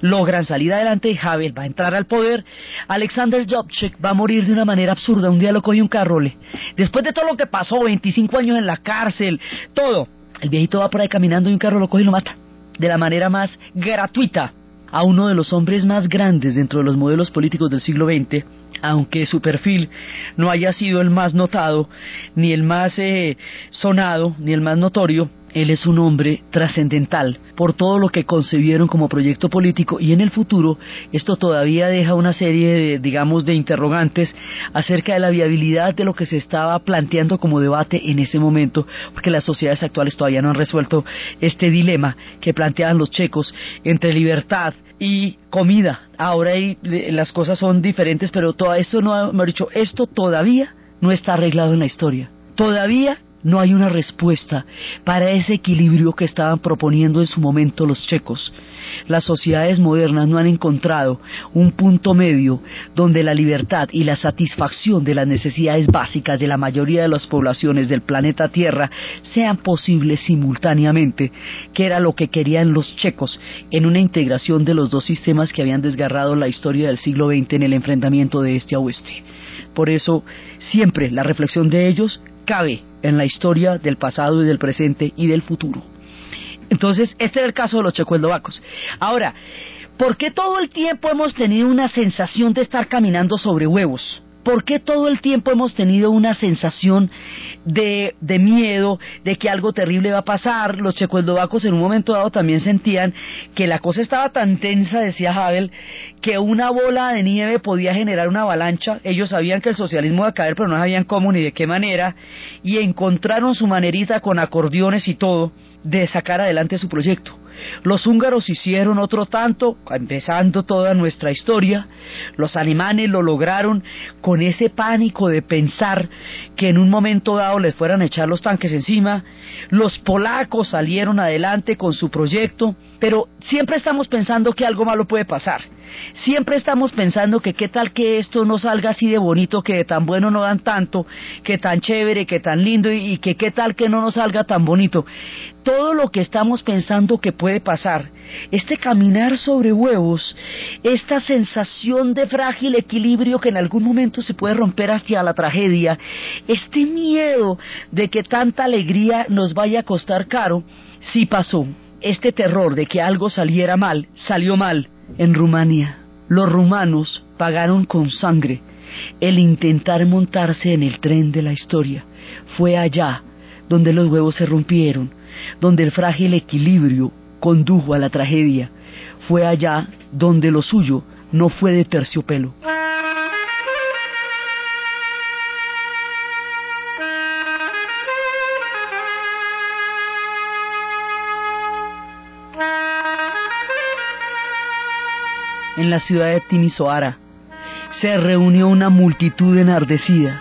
Logran salir adelante Havel va a entrar al poder. Alexander Jobchek va a morir de una manera absurda. Un día lo coge un carrole. Después de todo lo que pasó, 25 años en la cárcel, todo, el viejito va por ahí caminando y un carro lo coge y lo mata. De la manera más gratuita a uno de los hombres más grandes dentro de los modelos políticos del siglo XX, aunque su perfil no haya sido el más notado, ni el más eh, sonado, ni el más notorio, él es un hombre trascendental por todo lo que concebieron como proyecto político y en el futuro esto todavía deja una serie de, digamos, de interrogantes acerca de la viabilidad de lo que se estaba planteando como debate en ese momento, porque las sociedades actuales todavía no han resuelto este dilema que planteaban los checos entre libertad y comida. Ahora las cosas son diferentes, pero todo esto no, ha dicho, esto todavía no está arreglado en la historia. Todavía no hay una respuesta para ese equilibrio que estaban proponiendo en su momento los checos. Las sociedades modernas no han encontrado un punto medio donde la libertad y la satisfacción de las necesidades básicas de la mayoría de las poblaciones del planeta Tierra sean posibles simultáneamente, que era lo que querían los checos en una integración de los dos sistemas que habían desgarrado la historia del siglo XX en el enfrentamiento de este a oeste. Por eso, siempre la reflexión de ellos cabe en la historia del pasado y del presente y del futuro. Entonces, este es el caso de los checoslovacos. Ahora, ¿por qué todo el tiempo hemos tenido una sensación de estar caminando sobre huevos? ¿Por qué todo el tiempo hemos tenido una sensación de, de, miedo, de que algo terrible va a pasar? Los checoslovacos en un momento dado también sentían que la cosa estaba tan tensa, decía Havel, que una bola de nieve podía generar una avalancha. Ellos sabían que el socialismo iba a caer, pero no sabían cómo ni de qué manera, y encontraron su manerita con acordeones y todo de sacar adelante su proyecto. Los húngaros hicieron otro tanto, empezando toda nuestra historia. Los alemanes lo lograron con ese pánico de pensar que en un momento dado les fueran a echar los tanques encima. Los polacos salieron adelante con su proyecto, pero siempre estamos pensando que algo malo puede pasar. Siempre estamos pensando que qué tal que esto no salga así de bonito, que de tan bueno no dan tanto, que tan chévere, que tan lindo y, que qué tal que no nos salga tan bonito. Todo lo que estamos pensando que puede pasar, este caminar sobre huevos, esta sensación de frágil equilibrio que en algún momento se puede romper hacia la tragedia, este miedo de que tanta alegría nos vaya a costar caro, sí pasó. Este terror de que algo saliera mal, salió mal en Rumania. Los rumanos pagaron con sangre el intentar montarse en el tren de la historia. Fue allá donde los huevos se rompieron, donde el frágil equilibrio condujo a la tragedia. Fue allá donde lo suyo no fue de terciopelo. En la ciudad de Timisoara. Se reunió una multitud enardecida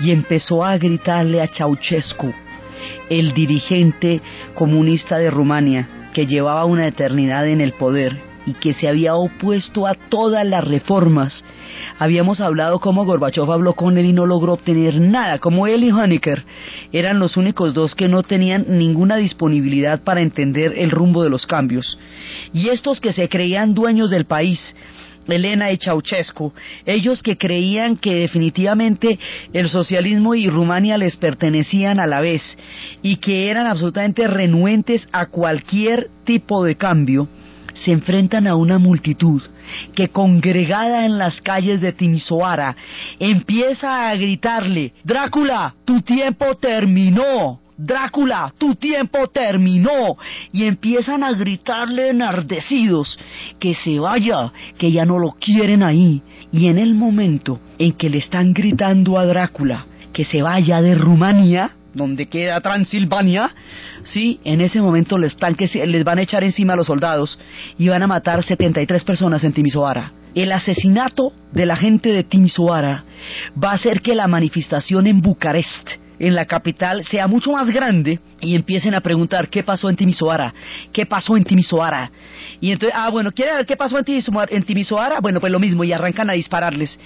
y empezó a gritarle a Ceausescu el dirigente comunista de Rumania, que llevaba una eternidad en el poder y que se había opuesto a todas las reformas. Habíamos hablado cómo Gorbachev habló con él y no logró obtener nada, como él y Honecker eran los únicos dos que no tenían ninguna disponibilidad para entender el rumbo de los cambios. Y estos que se creían dueños del país, Elena y Ceausescu, ellos que creían que definitivamente el socialismo y Rumania les pertenecían a la vez y que eran absolutamente renuentes a cualquier tipo de cambio, se enfrentan a una multitud que congregada en las calles de Timisoara empieza a gritarle, Drácula, tu tiempo terminó. Drácula, tu tiempo terminó. Y empiezan a gritarle enardecidos que se vaya, que ya no lo quieren ahí. Y en el momento en que le están gritando a Drácula que se vaya de Rumanía, donde queda Transilvania, sí, en ese momento los tanques les van a echar encima a los soldados y van a matar 73 personas en Timisoara. El asesinato de la gente de Timisoara va a hacer que la manifestación en Bucarest, en la capital, sea mucho más grande y empiecen a preguntar qué pasó en Timisoara, qué pasó en Timisoara. Y entonces, ah, bueno, ¿quiere ver qué pasó en Timisoara? En Timisoara? Bueno, pues lo mismo, y arrancan a dispararles.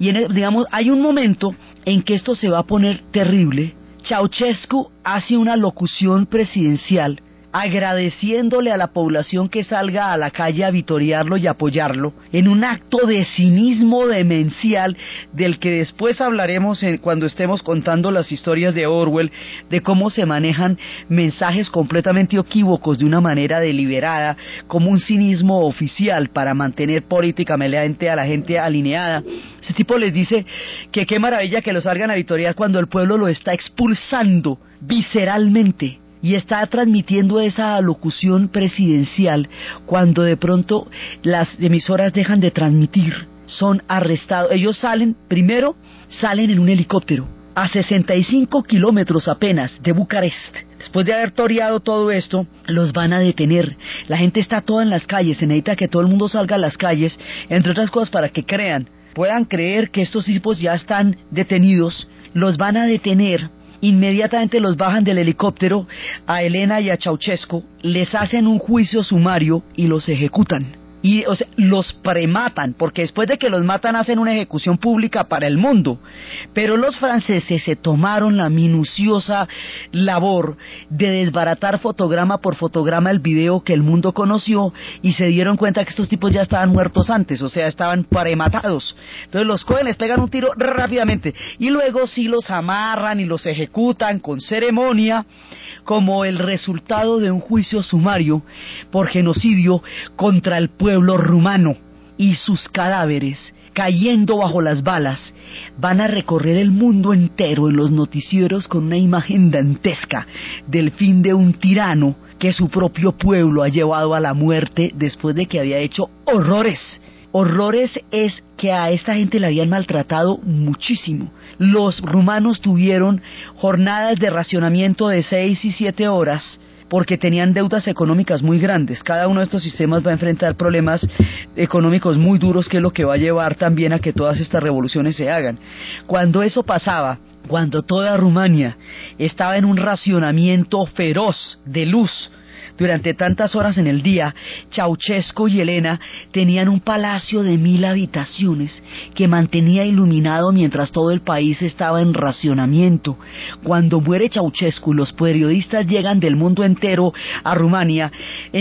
Y en, digamos, hay un momento en que esto se va a poner terrible, Ceausescu hace una locución presidencial agradeciéndole a la población que salga a la calle a vitoriarlo y apoyarlo, en un acto de cinismo demencial del que después hablaremos en, cuando estemos contando las historias de Orwell, de cómo se manejan mensajes completamente equívocos de una manera deliberada, como un cinismo oficial para mantener políticamente a la gente alineada. Ese tipo les dice que qué maravilla que lo salgan a vitoriar cuando el pueblo lo está expulsando visceralmente y está transmitiendo esa locución presidencial cuando de pronto las emisoras dejan de transmitir, son arrestados. Ellos salen, primero salen en un helicóptero a 65 kilómetros apenas de Bucarest. Después de haber toreado todo esto, los van a detener. La gente está toda en las calles, se necesita que todo el mundo salga a las calles, entre otras cosas para que crean, puedan creer que estos tipos ya están detenidos, los van a detener inmediatamente los bajan del helicóptero a Elena y a Ceausescu, les hacen un juicio sumario y los ejecutan. Y o sea, los prematan, porque después de que los matan hacen una ejecución pública para el mundo. Pero los franceses se tomaron la minuciosa labor de desbaratar fotograma por fotograma el video que el mundo conoció y se dieron cuenta que estos tipos ya estaban muertos antes, o sea, estaban prematados. Entonces los cogen, les pegan un tiro rápidamente y luego sí los amarran y los ejecutan con ceremonia como el resultado de un juicio sumario por genocidio contra el pueblo rumano y sus cadáveres cayendo bajo las balas van a recorrer el mundo entero en los noticieros con una imagen dantesca del fin de un tirano que su propio pueblo ha llevado a la muerte después de que había hecho horrores. Horrores es que a esta gente la habían maltratado muchísimo. Los rumanos tuvieron jornadas de racionamiento de seis y siete horas porque tenían deudas económicas muy grandes. Cada uno de estos sistemas va a enfrentar problemas económicos muy duros, que es lo que va a llevar también a que todas estas revoluciones se hagan. Cuando eso pasaba, cuando toda Rumania estaba en un racionamiento feroz de luz, durante tantas horas en el día, Ceausescu y Elena tenían un palacio de mil habitaciones que mantenía iluminado mientras todo el país estaba en racionamiento. Cuando muere Ceausescu, los periodistas llegan del mundo entero a Rumania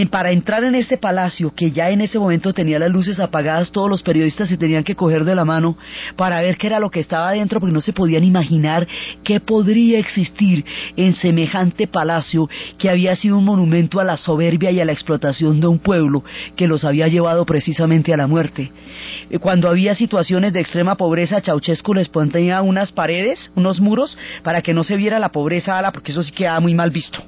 para entrar en este palacio que ya en ese momento tenía las luces apagadas, todos los periodistas se tenían que coger de la mano para ver qué era lo que estaba adentro porque no se podían imaginar qué podría existir en semejante palacio que había sido un monumento a la soberbia y a la explotación de un pueblo que los había llevado precisamente a la muerte. Eh, Cuando había situaciones de extrema pobreza, Ceausescu les ponía unas paredes, unos muros, para que no se viera la pobreza ala, porque eso sí quedaba muy mal visto.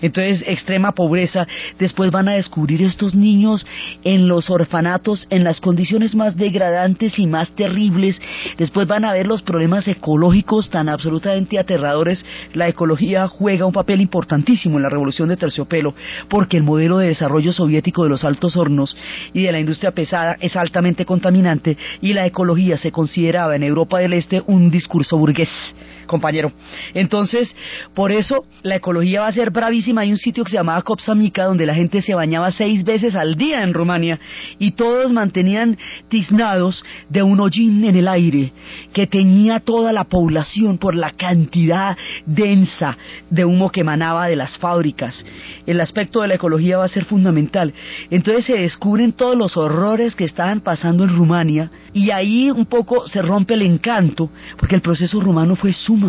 Entonces, extrema pobreza. Después van a descubrir estos niños en los orfanatos, en las condiciones más degradantes y más terribles. Después van a ver los problemas ecológicos tan absolutamente aterradores. La ecología juega un papel importantísimo en la revolución de terciopelo, porque el modelo de desarrollo soviético de los altos hornos y de la industria pesada es altamente contaminante y la ecología se consideraba en Europa del Este un discurso burgués compañero. Entonces, por eso la ecología va a ser bravísima. Hay un sitio que se llamaba Copsamica donde la gente se bañaba seis veces al día en Rumania y todos mantenían tiznados de un hollín en el aire que teñía toda la población por la cantidad densa de humo que emanaba de las fábricas. El aspecto de la ecología va a ser fundamental. Entonces se descubren todos los horrores que estaban pasando en Rumania y ahí un poco se rompe el encanto porque el proceso rumano fue sumamente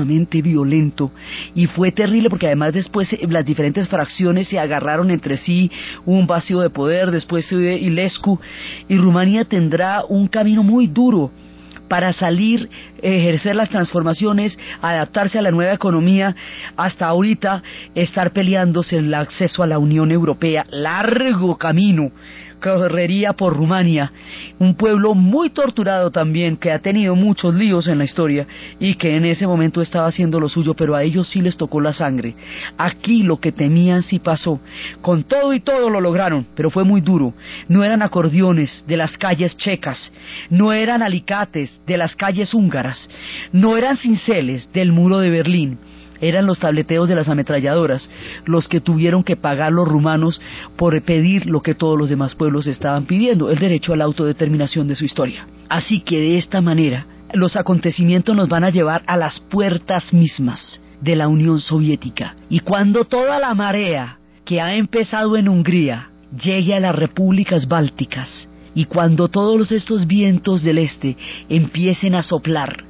violento y fue terrible porque además después eh, las diferentes fracciones se agarraron entre sí, un vacío de poder, después se Ilescu y Rumania tendrá un camino muy duro para salir, ejercer las transformaciones, adaptarse a la nueva economía, hasta ahorita estar peleándose el acceso a la Unión Europea. Largo camino correría por Rumania, un pueblo muy torturado también, que ha tenido muchos líos en la historia y que en ese momento estaba haciendo lo suyo, pero a ellos sí les tocó la sangre. Aquí lo que temían sí pasó. Con todo y todo lo lograron, pero fue muy duro. No eran acordeones de las calles checas, no eran alicates de las calles húngaras, no eran cinceles del muro de Berlín eran los tableteos de las ametralladoras los que tuvieron que pagar los rumanos por pedir lo que todos los demás pueblos estaban pidiendo, el derecho a la autodeterminación de su historia. Así que de esta manera los acontecimientos nos van a llevar a las puertas mismas de la Unión Soviética. Y cuando toda la marea que ha empezado en Hungría llegue a las repúblicas bálticas, y cuando todos estos vientos del este empiecen a soplar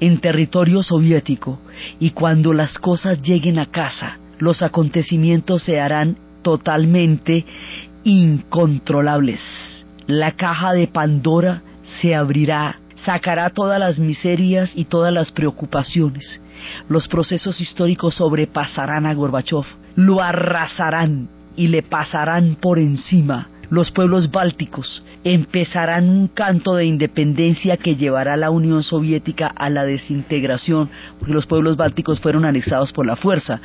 en territorio soviético y cuando las cosas lleguen a casa, los acontecimientos se harán totalmente incontrolables. La caja de Pandora se abrirá, sacará todas las miserias y todas las preocupaciones. Los procesos históricos sobrepasarán a Gorbachev, lo arrasarán y le pasarán por encima los pueblos bálticos empezarán un canto de independencia que llevará a la Unión Soviética a la desintegración, porque los pueblos bálticos fueron anexados por la fuerza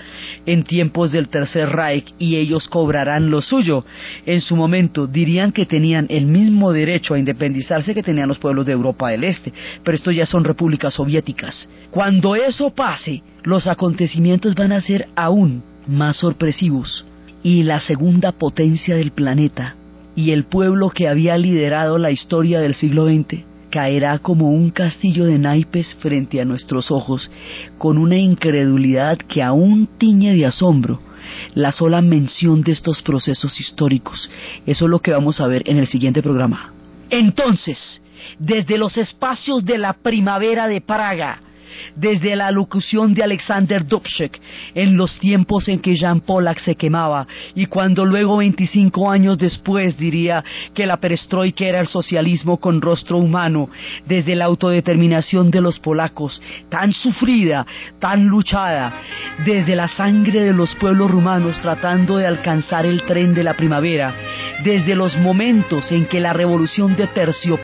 en tiempos del Tercer Reich y ellos cobrarán lo suyo. En su momento dirían que tenían el mismo derecho a independizarse que tenían los pueblos de Europa del Este, pero estos ya son repúblicas soviéticas. Cuando eso pase, los acontecimientos van a ser aún más sorpresivos y la segunda potencia del planeta y el pueblo que había liderado la historia del siglo XX caerá como un castillo de naipes frente a nuestros ojos, con una incredulidad que aún tiñe de asombro la sola mención de estos procesos históricos. Eso es lo que vamos a ver en el siguiente programa. Entonces, desde los espacios de la primavera de Praga, desde la locución de Alexander Dubček en los tiempos en que Jean Pollack se quemaba. Y cuando luego 25 años después diría que la perestroika era el socialismo con rostro humano, desde la autodeterminación de los polacos, tan sufrida, tan luchada, desde la sangre de los pueblos rumanos tratando de alcanzar el tren de la primavera, desde los momentos en que la revolución de tercio